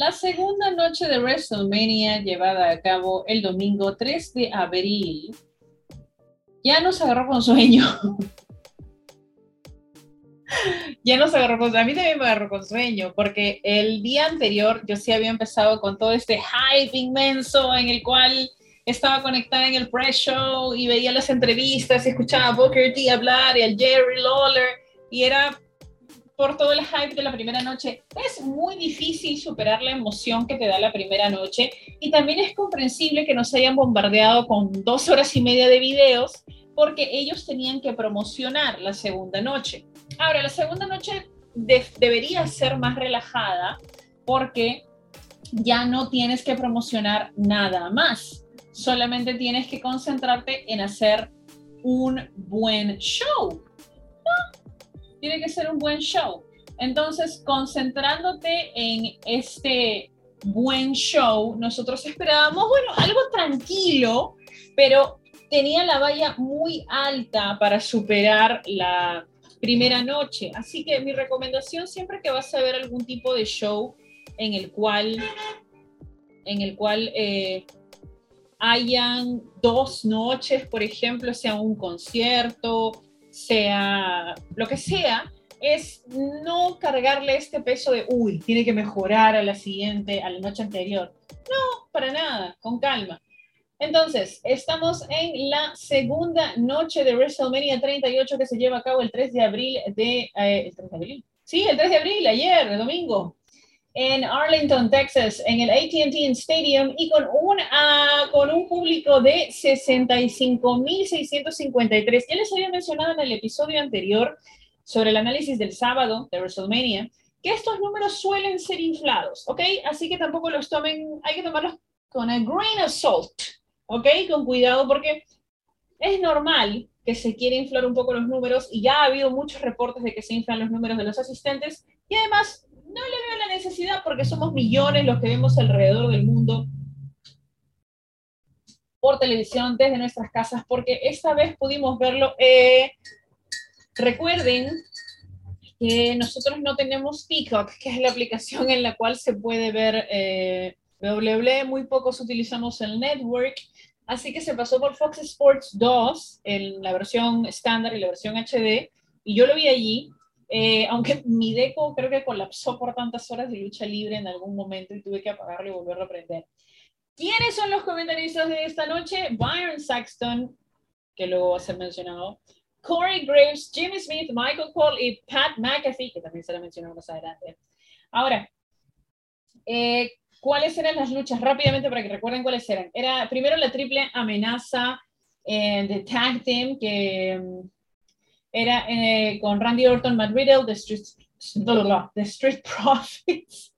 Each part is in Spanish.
La segunda noche de WrestleMania llevada a cabo el domingo 3 de abril ya nos agarró con sueño. ya nos agarró con sueño. A mí también me agarró con sueño, porque el día anterior yo sí había empezado con todo este hype inmenso en el cual estaba conectada en el pre-show y veía las entrevistas y escuchaba a Booker T hablar y al Jerry Lawler y era por todo el hype de la primera noche. Es muy difícil superar la emoción que te da la primera noche y también es comprensible que nos hayan bombardeado con dos horas y media de videos porque ellos tenían que promocionar la segunda noche. Ahora, la segunda noche debería ser más relajada porque ya no tienes que promocionar nada más solamente tienes que concentrarte en hacer un buen show. Tiene que ser un buen show. Entonces, concentrándote en este buen show, nosotros esperábamos, bueno, algo tranquilo, pero tenía la valla muy alta para superar la primera noche. Así que mi recomendación siempre que vas a ver algún tipo de show en el cual, en el cual eh, hayan dos noches, por ejemplo, sea un concierto, sea lo que sea, es no cargarle este peso de, uy, tiene que mejorar a la siguiente, a la noche anterior. No, para nada, con calma. Entonces, estamos en la segunda noche de WrestleMania 38 que se lleva a cabo el 3 de abril de... Eh, ¿El 3 de abril? Sí, el 3 de abril, ayer, domingo en Arlington, Texas, en el ATT Stadium y con un, uh, con un público de 65.653. Ya les había mencionado en el episodio anterior sobre el análisis del sábado de WrestleMania que estos números suelen ser inflados, ¿ok? Así que tampoco los tomen, hay que tomarlos con a grain of salt, ¿ok? Con cuidado porque es normal que se quiera inflar un poco los números y ya ha habido muchos reportes de que se inflan los números de los asistentes y además no le veo la necesidad porque somos millones los que vemos alrededor del mundo por televisión desde nuestras casas, porque esta vez pudimos verlo. Eh, recuerden que nosotros no tenemos Peacock, que es la aplicación en la cual se puede ver eh, WWE, muy pocos utilizamos el network, así que se pasó por Fox Sports 2, en la versión estándar y la versión HD, y yo lo vi allí, eh, aunque mi deco creo que colapsó por tantas horas de lucha libre en algún momento y tuve que apagarlo y volverlo a prender. ¿Quiénes son los comentaristas de esta noche? Byron Saxton, que luego va a ser mencionado, Corey Graves, Jimmy Smith, Michael Cole y Pat McAfee, que también será mencionado más adelante. Ahora, eh, ¿cuáles eran las luchas? Rápidamente para que recuerden cuáles eran. Era primero la triple amenaza eh, de Tag Team, que mm, era eh, con Randy Orton, Matt Riddle, The Street, The Street Profits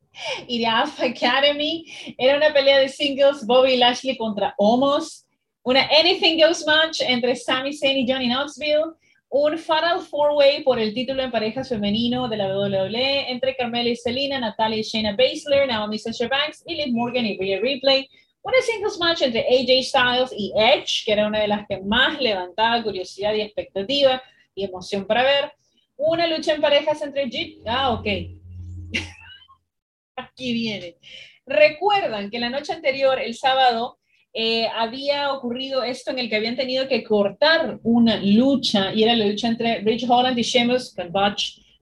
y The Alpha Academy. Era una pelea de singles, Bobby Lashley contra Omos. Una Anything Goes match entre Sami Zayn y Johnny Knoxville. Un Fatal Four Way por el título en parejas femenino de la WWE entre Carmela y Selena, Natalia y Shayna Baszler, Naomi Sasha Banks y Liv Morgan y Rhea Ripley. Una singles match entre AJ Styles y Edge, que era una de las que más levantaba curiosidad y expectativa y emoción para ver. Una lucha en parejas entre Jeep. Ah, ok. Aquí viene. Recuerdan que la noche anterior, el sábado, eh, había ocurrido esto en el que habían tenido que cortar una lucha y era la lucha entre Rich Holland y Sheamus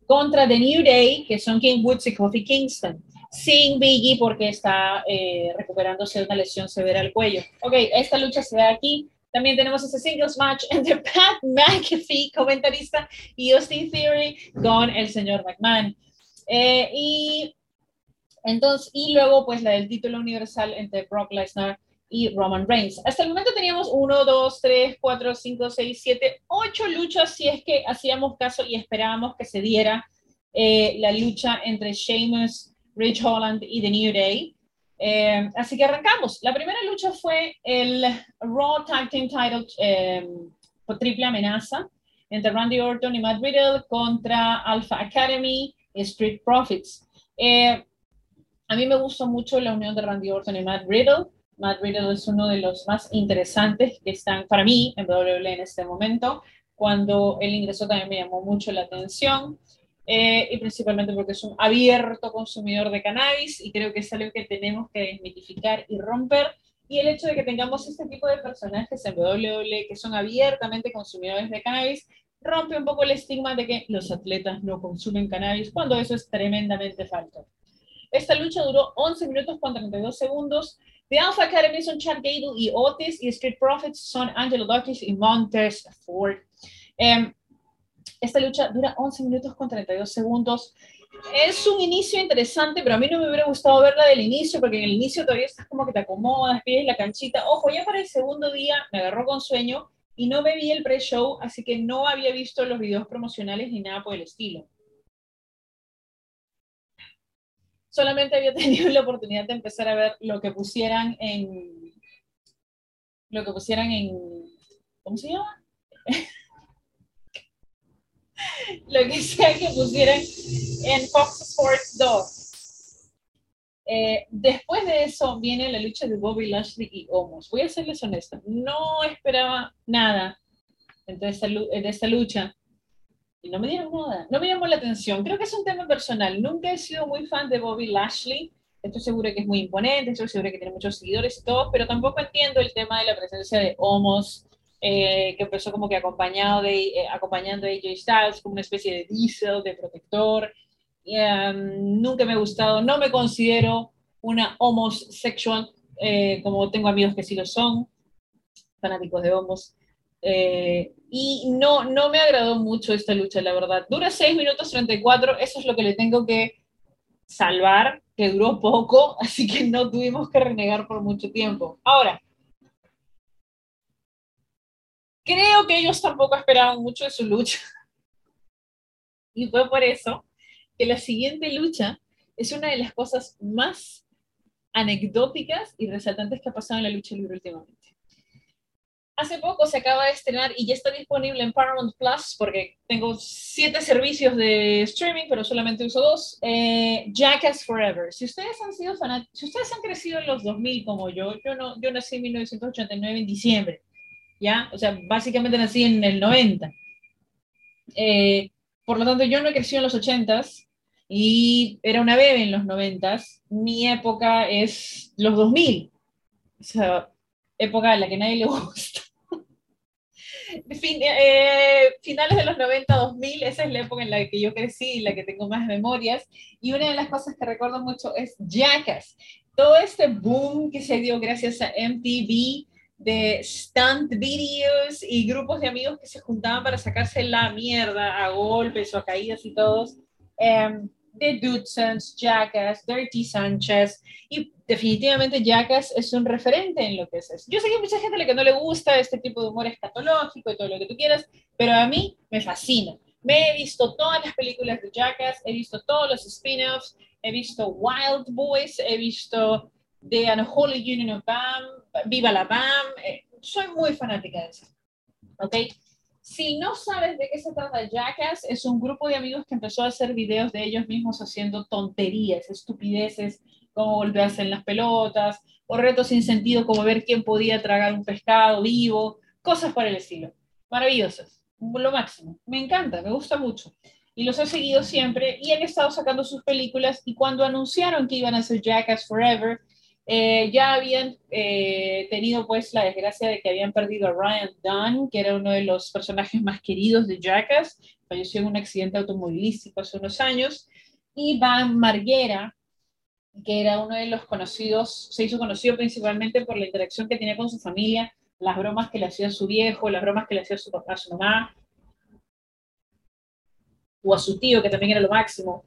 contra The New Day, que son King Woods y Kofi Kingston, sin Biggie porque está eh, recuperándose de una lesión severa al cuello. Ok, esta lucha se da aquí. También tenemos ese singles match entre Pat McAfee, comentarista, y Austin Theory con el señor McMahon. Eh, y entonces, y luego pues la del título universal entre Brock Lesnar y Roman Reigns. Hasta el momento teníamos 1, 2, 3, 4, 5, 6, 7, 8 luchas si es que hacíamos caso y esperábamos que se diera eh, la lucha entre Sheamus, Rich Holland y The New Day. Eh, así que arrancamos. La primera lucha fue el Raw Tag Team Title eh, por triple amenaza entre Randy Orton y Matt Riddle contra Alpha Academy y Street Profits. Eh, a mí me gustó mucho la unión de Randy Orton y Matt Riddle. Matt Riddle es uno de los más interesantes que están para mí en WWE en este momento. Cuando él ingresó también me llamó mucho la atención. Eh, y principalmente porque es un abierto consumidor de cannabis y creo que es algo que tenemos que desmitificar y romper. Y el hecho de que tengamos este tipo de personajes en WWE que son abiertamente consumidores de cannabis rompe un poco el estigma de que los atletas no consumen cannabis, cuando eso es tremendamente falso. Esta lucha duró 11 minutos con 32 segundos. The Alpha Academy son Chad Gable y Otis, y Street Profits son Angelo Dawkins y Montez Ford. Em, esta lucha dura 11 minutos con 32 segundos. Es un inicio interesante, pero a mí no me hubiera gustado verla del inicio, porque en el inicio todavía estás como que te acomodas, pides la canchita. Ojo, ya para el segundo día me agarró con sueño y no me vi el pre-show, así que no había visto los videos promocionales ni nada por el estilo. Solamente había tenido la oportunidad de empezar a ver lo que pusieran en lo que pusieran en ¿cómo se llama? lo que sea que pusieran en Fox Sports 2. Eh, después de eso viene la lucha de Bobby Lashley y Omos. Voy a serles honesta, no esperaba nada de esta, de esta lucha y no me dieron nada, no me llamó la atención. Creo que es un tema personal. Nunca he sido muy fan de Bobby Lashley. Estoy segura que es muy imponente, estoy segura que tiene muchos seguidores y todo, pero tampoco entiendo el tema de la presencia de Omos, eh, que empezó como que acompañado de, eh, acompañando a AJ Styles como una especie de diesel, de protector. Um, nunca me ha gustado, no me considero una homosexual, eh, como tengo amigos que sí lo son, fanáticos de homos. Eh, y no, no me agradó mucho esta lucha, la verdad. Dura 6 minutos 34, eso es lo que le tengo que salvar, que duró poco, así que no tuvimos que renegar por mucho tiempo. Ahora, creo que ellos tampoco esperaban mucho de su lucha. Y fue por eso que la siguiente lucha es una de las cosas más anecdóticas y resaltantes que ha pasado en la lucha libre últimamente. Hace poco se acaba de estrenar y ya está disponible en Paramount Plus, porque tengo siete servicios de streaming, pero solamente uso dos. Eh, Jackass Forever. Si ustedes han sido fanáticos, si ustedes han crecido en los 2000 como yo, yo, no, yo nací en 1989 en diciembre, ¿ya? O sea, básicamente nací en el 90. Eh, por lo tanto, yo no he crecido en los 80s, y era una bebé en los noventas. Mi época es los 2000, o sea, época a la que nadie le gusta. Eh, finales de los 90, 2000, esa es la época en la que yo crecí y la que tengo más memorias. Y una de las cosas que recuerdo mucho es Jackass. Todo este boom que se dio gracias a MTV de stunt videos y grupos de amigos que se juntaban para sacarse la mierda a golpes o a caídas y todos. Em, de Dudesons, Jackass, Dirty Sanchez, y definitivamente Jackass es un referente en lo que es eso. Yo sé que hay mucha gente a la que no le gusta este tipo de humor escatológico y todo lo que tú quieras, pero a mí me fascina. Me he visto todas las películas de Jackass, he visto todos los spin-offs, he visto Wild Boys, he visto The Unholy Union of BAM, Viva la BAM, eh, soy muy fanática de eso. ¿Ok? Si no sabes de qué se trata Jackass, es un grupo de amigos que empezó a hacer videos de ellos mismos haciendo tonterías, estupideces, como golpearse en las pelotas, o retos sin sentido como ver quién podía tragar un pescado vivo, cosas por el estilo. Maravillosas, lo máximo. Me encanta, me gusta mucho. Y los he seguido siempre y han estado sacando sus películas y cuando anunciaron que iban a hacer Jackass Forever, eh, ya habían eh, tenido pues la desgracia de que habían perdido a Ryan Dunn, que era uno de los personajes más queridos de Jackass, falleció en un accidente automovilístico hace unos años, y Van Marguera, que era uno de los conocidos, se hizo conocido principalmente por la interacción que tenía con su familia, las bromas que le hacía su viejo, las bromas que le hacía su papá, a su mamá, o a su tío, que también era lo máximo.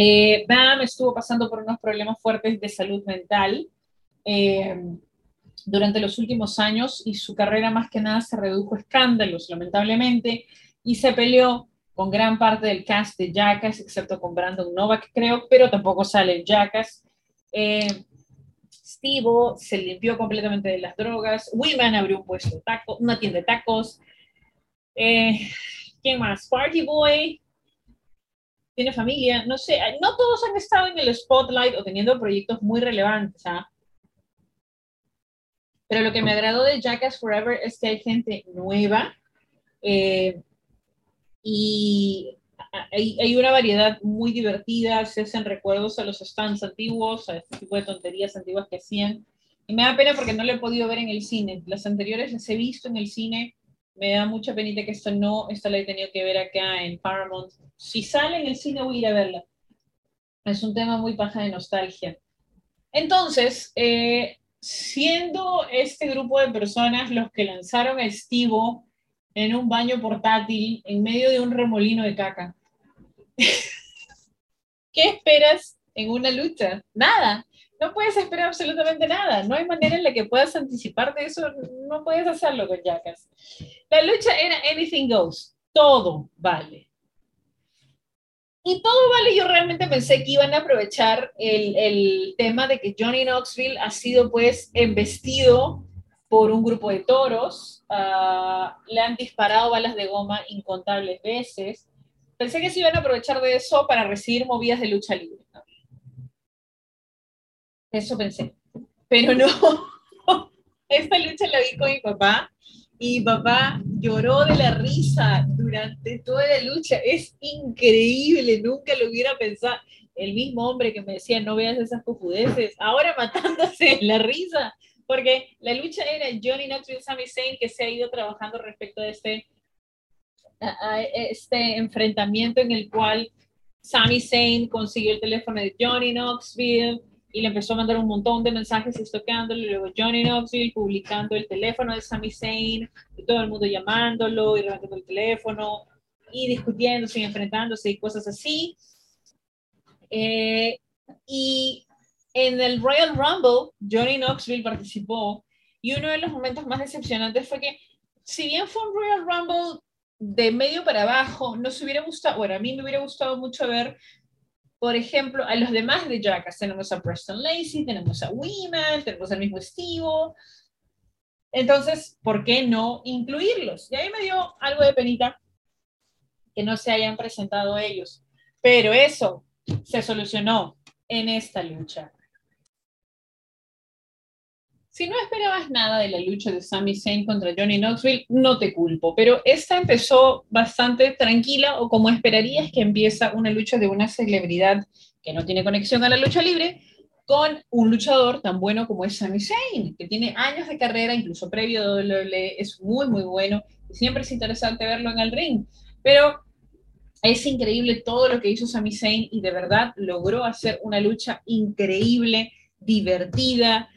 Eh, Bam estuvo pasando por unos problemas fuertes de salud mental eh, durante los últimos años y su carrera más que nada se redujo a escándalos, lamentablemente, y se peleó con gran parte del cast de Jackass, excepto con Brandon Novak, creo, pero tampoco sale Jackass. Eh, Steve se limpió completamente de las drogas. Wiman abrió un puesto de tacos, una tienda de tacos. Eh, ¿Quién más? Party Boy tiene familia, no sé, no todos han estado en el spotlight o teniendo proyectos muy relevantes, ¿ah? Pero lo que me agradó de Jackass Forever es que hay gente nueva eh, y hay, una variedad muy divertida, se hacen recuerdos a los stands antiguos, a este tipo de tonterías antiguas que hacían. Y me da pena porque no lo he podido ver en el cine. Las anteriores las he visto en el cine. Me da mucha penita que esto no, esta la he tenido que ver acá en Paramount. Si sale en el cine voy a ir a verla. Es un tema muy paja de nostalgia. Entonces, eh, siendo este grupo de personas los que lanzaron a Estivo en un baño portátil en medio de un remolino de caca. ¿Qué esperas en una lucha? Nada. No puedes esperar absolutamente nada. No hay manera en la que puedas anticiparte eso. No puedes hacerlo con Jackas. La lucha era anything goes. Todo vale. Y todo vale, yo realmente pensé que iban a aprovechar el, el tema de que Johnny Knoxville ha sido pues embestido por un grupo de toros, uh, le han disparado balas de goma incontables veces. Pensé que se iban a aprovechar de eso para recibir movidas de lucha libre. Eso pensé. Pero no. Esta lucha la vi con mi papá y papá lloró de la risa durante toda la lucha. Es increíble, nunca lo hubiera pensado. El mismo hombre que me decía, no veas esas cojudeces, ahora matándose la risa, porque la lucha era Johnny Knoxville, Sami Zayn, que se ha ido trabajando respecto a este, este enfrentamiento en el cual Sami Zayn consiguió el teléfono de Johnny Knoxville, y le empezó a mandar un montón de mensajes estoqueándolo, luego Johnny Knoxville publicando el teléfono de Sami Zayn, y todo el mundo llamándolo y levantando el teléfono, y discutiéndose y enfrentándose y cosas así. Eh, y en el Royal Rumble, Johnny Knoxville participó, y uno de los momentos más decepcionantes fue que, si bien fue un Royal Rumble de medio para abajo, nos hubiera gustado, bueno, a mí me hubiera gustado mucho ver por ejemplo, a los demás de Jackass. Tenemos a Preston Lacey, tenemos a Weeman, tenemos al mismo Steve. Entonces, ¿por qué no incluirlos? Y ahí me dio algo de penita que no se hayan presentado ellos. Pero eso se solucionó en esta lucha. Si no esperabas nada de la lucha de Sami Zayn contra Johnny Knoxville, no te culpo, pero esta empezó bastante tranquila o como esperarías que empieza una lucha de una celebridad que no tiene conexión a la lucha libre con un luchador tan bueno como es Sami Zayn, que tiene años de carrera, incluso previo a WWE, es muy, muy bueno, y siempre es interesante verlo en el ring, pero es increíble todo lo que hizo Sami Zayn y de verdad logró hacer una lucha increíble, divertida,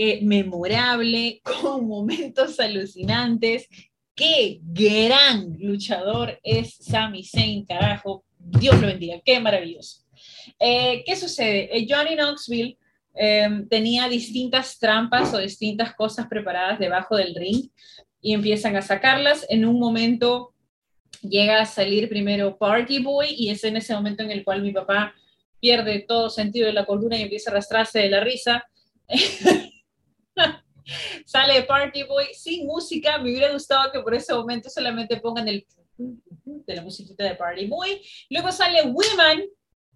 eh, memorable, con momentos alucinantes. Qué gran luchador es Sami Zayn, carajo. Dios lo bendiga, qué maravilloso. Eh, ¿Qué sucede? Eh, Johnny Knoxville em, tenía distintas trampas o distintas cosas preparadas debajo del ring y empiezan a sacarlas. En un momento llega a salir primero Party Boy y es en ese momento en el cual mi papá pierde todo sentido de la columna y empieza a arrastrarse de la risa. Sale Party Boy sin música. Me hubiera gustado que por ese momento solamente pongan el de la musiquita de Party Boy. Luego sale Women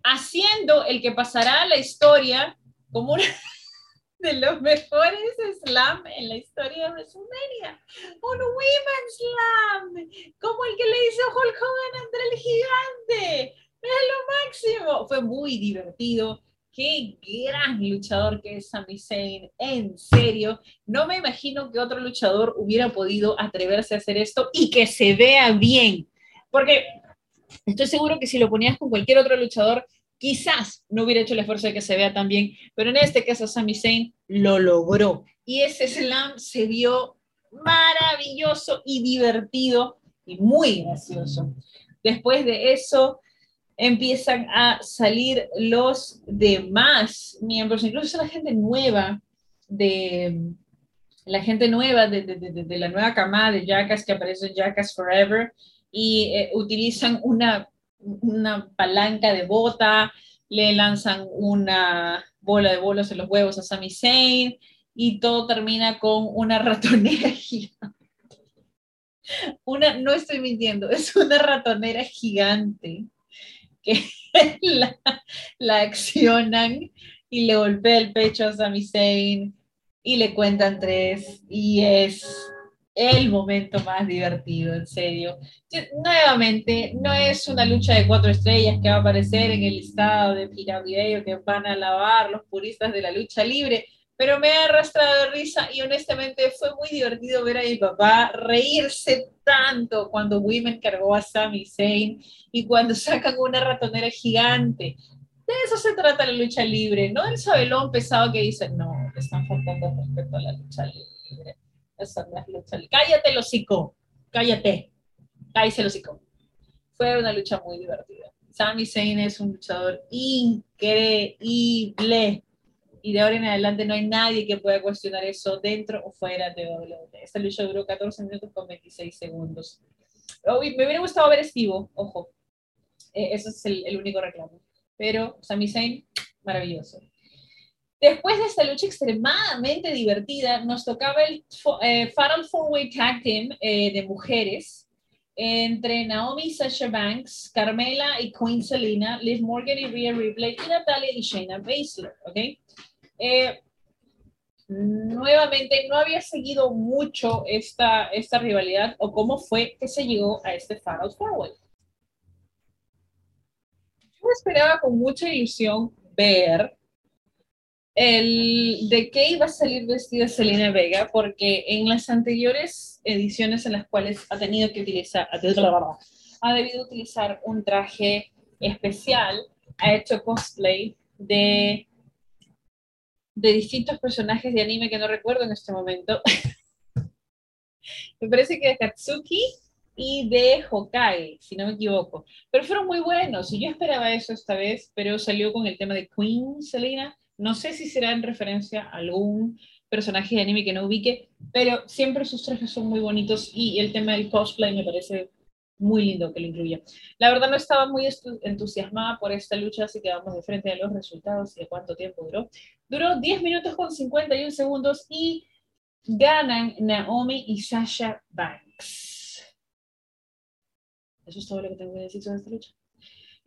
haciendo el que pasará a la historia como uno de los mejores slam en la historia de WrestleMania. Un Women Slam, como el que le hizo Hulk Hogan entre el gigante. Es lo máximo. Fue muy divertido qué gran luchador que es Sami Zayn, en serio. No me imagino que otro luchador hubiera podido atreverse a hacer esto y que se vea bien, porque estoy seguro que si lo ponías con cualquier otro luchador, quizás no hubiera hecho el esfuerzo de que se vea tan bien, pero en este caso Sami Zayn lo logró y ese slam se vio maravilloso y divertido y muy gracioso. Después de eso, empiezan a salir los demás miembros, incluso la gente nueva de la gente nueva de, de, la nueva camada de Jackass que aparece en Jackass Forever y eh, utilizan una, una palanca de bota, le lanzan una bola de bolos en los huevos a Sami Zayn y todo termina con una ratonera gigante. Una, no estoy mintiendo, es una ratonera gigante que la, accionan y le golpea el pecho a Sami Zayn y le cuentan tres y es el momento más divertido, en serio. Nuevamente, no es una lucha de cuatro estrellas que va a aparecer en el listado de o que van a alabar los puristas de la lucha libre, pero me ha arrastrado de risa y honestamente fue muy divertido ver a mi papá reírse tanto cuando Women cargó a Sami Zayn y cuando sacan una ratonera gigante. De eso se trata la lucha libre, no el sabelón pesado que dice, no, están faltando respeto a la lucha libre Cállate, los hocico. Cállate. Cállate, hocico. Fue una lucha muy divertida. Sami Zayn es un luchador increíble. Y de ahora en adelante no hay nadie que pueda cuestionar eso dentro o fuera de WWE. Esta lucha duró 14 minutos con 26 segundos. me hubiera gustado ver Estivo, ojo. Eh, ese es el, el único reclamo. Pero Sami Zayn, maravilloso. Después de esta lucha extremadamente divertida, nos tocaba el eh, Fatal Four Way Tag Team eh, de mujeres entre Naomi Sasha Banks, Carmela y Queen Selina, Liv Morgan y Rhea Ripley y Natalia y Shayna Baszler, ¿ok? Eh, nuevamente, no había seguido mucho esta, esta rivalidad o cómo fue que se llegó a este Fatal Four Way. Yo esperaba con mucha ilusión ver el de qué iba a salir vestida Selena Vega, porque en las anteriores ediciones en las cuales ha tenido que utilizar, ha debido utilizar un traje especial, ha hecho cosplay de, de distintos personajes de anime que no recuerdo en este momento. me parece que de Katsuki y de Hokage, si no me equivoco. Pero fueron muy buenos y yo esperaba eso esta vez, pero salió con el tema de Queen Selena no sé si será en referencia a algún personaje de anime que no ubique, pero siempre sus trajes son muy bonitos y el tema del cosplay me parece muy lindo que lo incluya. La verdad no estaba muy entusiasmada por esta lucha, así que vamos de frente a los resultados y de cuánto tiempo duró. Duró 10 minutos con 51 segundos y ganan Naomi y Sasha Banks. Eso es todo lo que tengo que decir sobre esta lucha.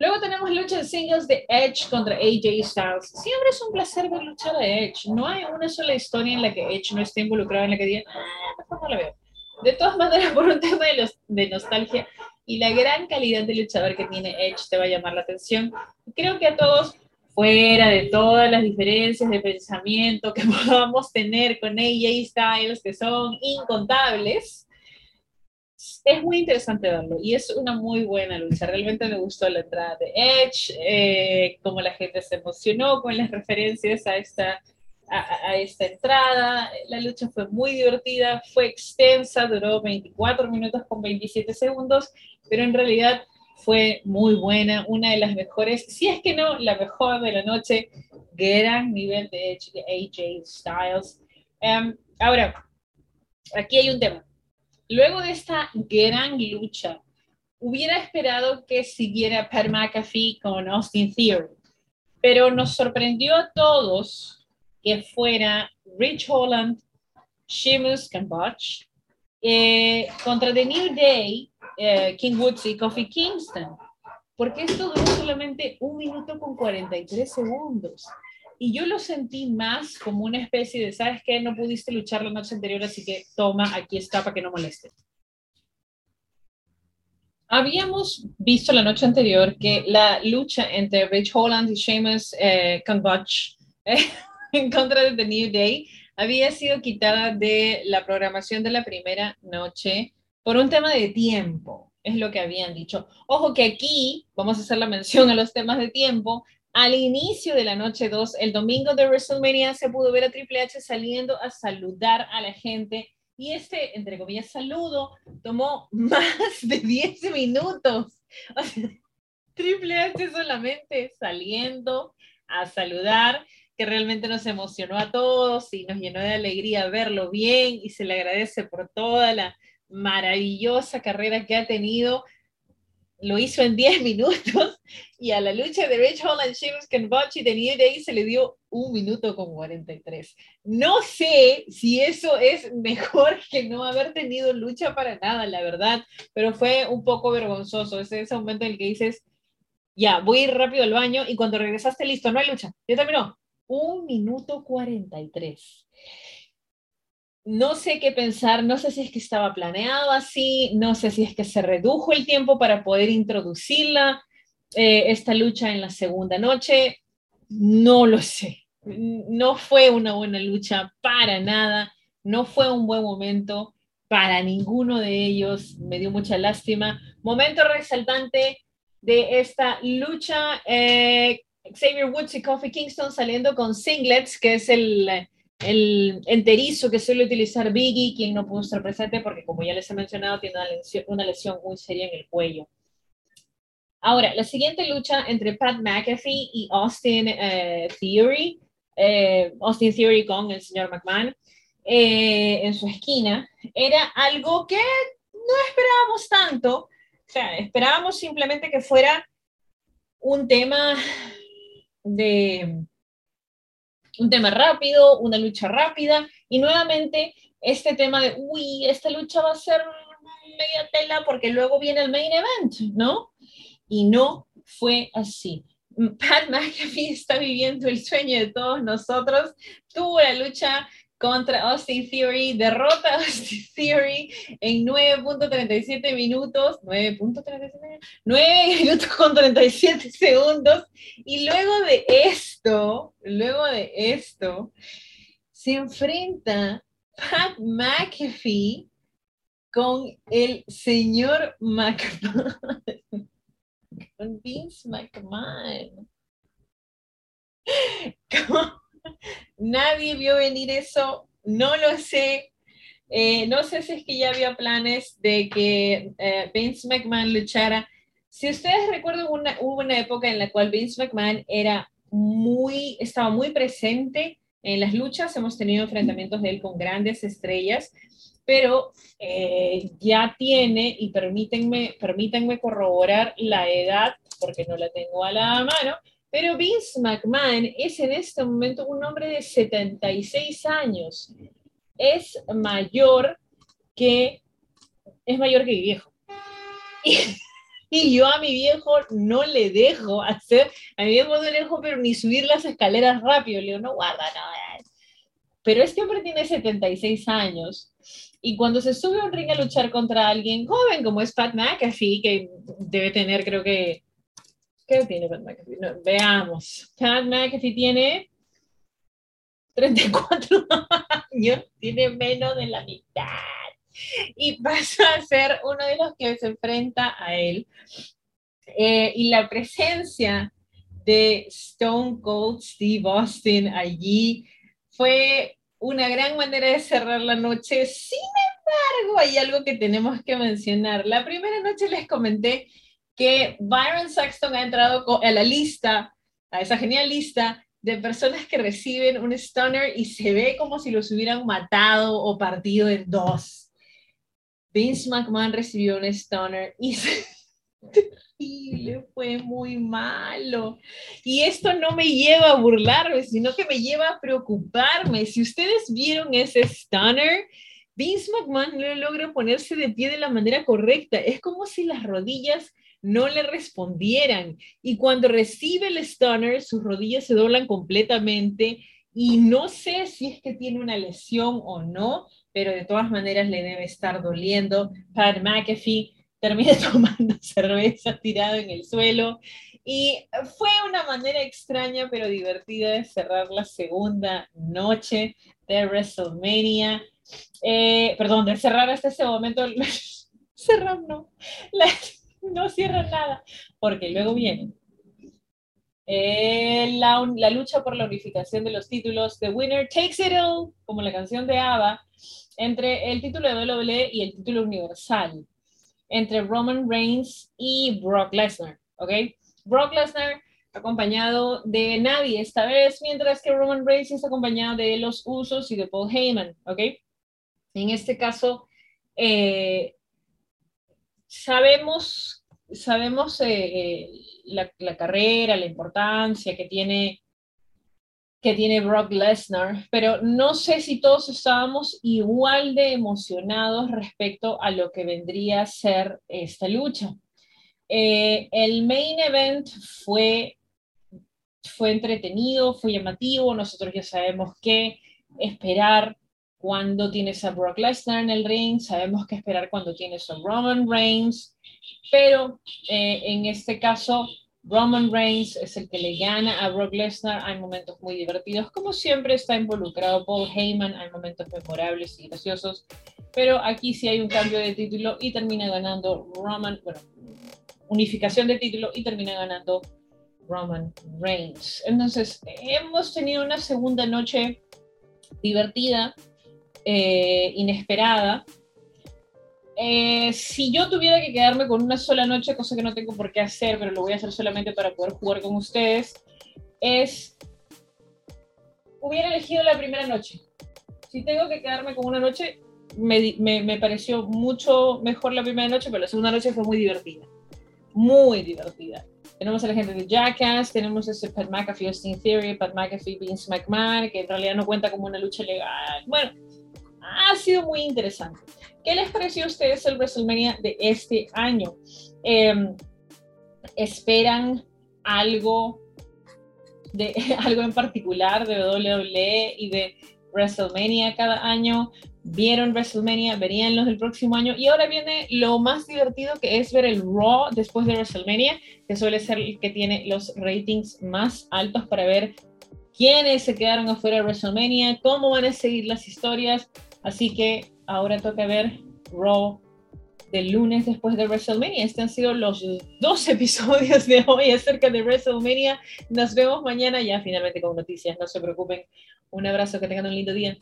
Luego tenemos lucha de singles de Edge contra AJ Styles. Siempre es un placer ver luchar a Edge. No hay una sola historia en la que Edge no esté involucrado en la que digan, ah, no la veo. De todas maneras, por un tema de, los, de nostalgia y la gran calidad de luchador que tiene Edge te va a llamar la atención. Creo que a todos, fuera de todas las diferencias de pensamiento que podamos tener con AJ Styles, que son incontables, es muy interesante verlo y es una muy buena lucha. Realmente me gustó la entrada de Edge, eh, cómo la gente se emocionó con las referencias a esta, a, a, esta entrada. La lucha fue muy divertida, fue extensa, duró 24 minutos con 27 segundos, pero en realidad fue muy buena, una de las mejores, si es que no, la mejor de la noche, gran nivel de AJ Styles. Um, ahora, aquí hay un tema Luego de esta gran lucha, hubiera esperado que siguiera Per McAfee con Austin Theory, pero nos sorprendió a todos que fuera Rich Holland, Sheamus Cambodge, eh, contra The New Day, eh, King Woods y Kofi Kingston, porque esto duró solamente un minuto con 43 segundos. Y yo lo sentí más como una especie de, ¿sabes qué? No pudiste luchar la noche anterior, así que toma, aquí está para que no moleste. Habíamos visto la noche anterior que la lucha entre Rich Holland y Sheamus eh, eh, en contra de The New Day había sido quitada de la programación de la primera noche por un tema de tiempo, es lo que habían dicho. Ojo que aquí vamos a hacer la mención a los temas de tiempo, al inicio de la noche 2, el domingo de WrestleMania, se pudo ver a Triple H saliendo a saludar a la gente. Y este, entre comillas, saludo tomó más de 10 minutos. Triple H solamente saliendo a saludar, que realmente nos emocionó a todos y nos llenó de alegría verlo bien y se le agradece por toda la maravillosa carrera que ha tenido lo hizo en 10 minutos y a la lucha de Rich Holland, Sheamus, Kenbachi de New Day se le dio un minuto con 43. No sé si eso es mejor que no haber tenido lucha para nada, la verdad, pero fue un poco vergonzoso. Es ese momento en el que dices, ya, voy rápido al baño y cuando regresaste, listo, no hay lucha. Ya terminó. Un minuto 43. No sé qué pensar, no sé si es que estaba planeado así, no sé si es que se redujo el tiempo para poder introducirla, eh, esta lucha en la segunda noche, no lo sé. No fue una buena lucha para nada, no fue un buen momento para ninguno de ellos, me dio mucha lástima. Momento resaltante de esta lucha, eh, Xavier Woods y Kofi Kingston saliendo con singlets, que es el, el enterizo que suele utilizar Biggie, quien no pudo estar presente porque, como ya les he mencionado, tiene una lesión, una lesión muy seria en el cuello. Ahora, la siguiente lucha entre Pat McAfee y Austin eh, Theory, eh, Austin Theory con el señor McMahon, en su esquina, era algo que no esperábamos tanto. O sea, esperábamos simplemente que fuera un tema de un tema rápido, una lucha rápida, y nuevamente este tema de, uy, esta lucha va a ser media tela porque luego viene el main event, ¿no? Y no fue así. Pat McAfee está viviendo el sueño de todos nosotros, tuvo la lucha contra Austin Theory, derrota Austin Theory en 9.37 minutos, 9.37 9 minutos con 37 segundos, y luego de esto, luego de esto, se enfrenta Pat McAfee con el señor McMahon, con Vince McMahon. Nadie vio venir eso, no lo sé. Eh, no sé si es que ya había planes de que eh, Vince McMahon luchara. Si ustedes recuerdan, una, hubo una época en la cual Vince McMahon era muy, estaba muy presente en las luchas. Hemos tenido enfrentamientos de él con grandes estrellas, pero eh, ya tiene, y permítanme, permítanme corroborar la edad, porque no la tengo a la mano, pero Vince McMahon es en este momento un hombre de 76 años. Es mayor que, es mayor que mi viejo. Y, yo a mi viejo no le dejo hacer, a mi viejo no le dejo, pero ni subir las escaleras rápido. Le digo, no, guarda, no. Pero este hombre tiene 76 años. Y cuando se sube a un ring a luchar contra alguien joven como es Pat McAfee, que debe tener creo que ¿Qué tiene Pat McAfee? veamos. Pat McAfee tiene 34 años, tiene menos de la mitad. Y pasa a ser uno de los que se enfrenta a él. Eh, y la presencia de Stone Cold Steve Austin allí fue una gran manera de cerrar la noche. Sin embargo, hay algo que tenemos que mencionar. La primera noche les comenté que Byron Saxton ha entrado a la lista, a esa genial lista de personas que reciben un stunner y se ve como si los hubieran matado o partido en dos. Vince McMahon recibió un stunner y terrible, fue muy malo. Y esto no me lleva a burlarme, sino que me lleva a preocuparme. Si ustedes vieron ese stunner, Vince McMahon no logra ponerse de pie de la manera correcta. Es como si las rodillas no le respondieran. Y cuando recibe el stunner, sus rodillas se doblan completamente y no sé si es que tiene una lesión o no, pero de todas maneras le debe estar doliendo. Pat McAfee termina tomando cerveza tirado en el suelo y fue una manera extraña pero divertida de cerrar la segunda noche de WrestleMania. Eh, perdón, de cerrar hasta ese momento. cerrar no. La, no cierra nada, porque luego viene eh, la, la, lucha por la unificación de los títulos, The Winner Takes It All, como la canción de ABBA, entre el título de WWE y el título universal, entre Roman Reigns y Brock Lesnar, ¿ok? Brock Lesnar acompañado de nadie esta vez, mientras que Roman Reigns es acompañado de los Usos y de Paul Heyman, ¿ok? En este caso, eh, sabemos, sabemos eh, eh, la, carrera, la importancia que tiene, que tiene Brock Lesnar, pero no sé si todos estábamos igual de emocionados respecto a lo que vendría a ser esta lucha. Eh, el main event fue, fue entretenido, fue llamativo, nosotros ya sabemos qué esperar cuando tienes a Brock Lesnar en el ring, sabemos qué esperar cuando tienes a Roman Reigns, pero eh, en este caso Roman Reigns es el que le gana a Brock Lesnar. Hay momentos muy divertidos. Como siempre está involucrado Paul Heyman. Hay momentos memorables y graciosos. Pero aquí sí hay un cambio de título y termina ganando Roman, bueno, unificación de título y termina ganando Roman Reigns. Entonces, hemos tenido una segunda noche divertida, eh, inesperada. Eh, si yo tuviera que quedarme con una sola noche, cosa que no tengo por qué hacer, pero lo voy a hacer solamente para poder jugar con ustedes, es, hubiera elegido la primera noche. Si tengo que quedarme con una noche, me, me, me pareció mucho mejor la primera noche, pero la segunda noche fue muy divertida. Muy divertida. Tenemos a la gente de Jackass, tenemos ese Pat McAfee Austin Theory, Pat McAfee Vince McMahon, que en realidad no cuenta como una lucha legal. Bueno, ha sido muy interesante. ¿Qué les pareció a ustedes el WrestleMania de este año? Em, ¿Esperan algo, de, algo en particular de WWE y de WrestleMania cada año? ¿Vieron WrestleMania? ¿Verían los del próximo año? Y ahora viene lo más divertido que es ver el Raw después de WrestleMania, que suele ser el que tiene los ratings más altos para ver quiénes se quedaron afuera de WrestleMania, cómo van a seguir las historias. Así que ahora toca ver Raw del lunes después de WrestleMania. Estos han sido los dos episodios de hoy acerca de WrestleMania. Nos vemos mañana ya finalmente con noticias. No se preocupen. Un abrazo, que tengan un lindo día.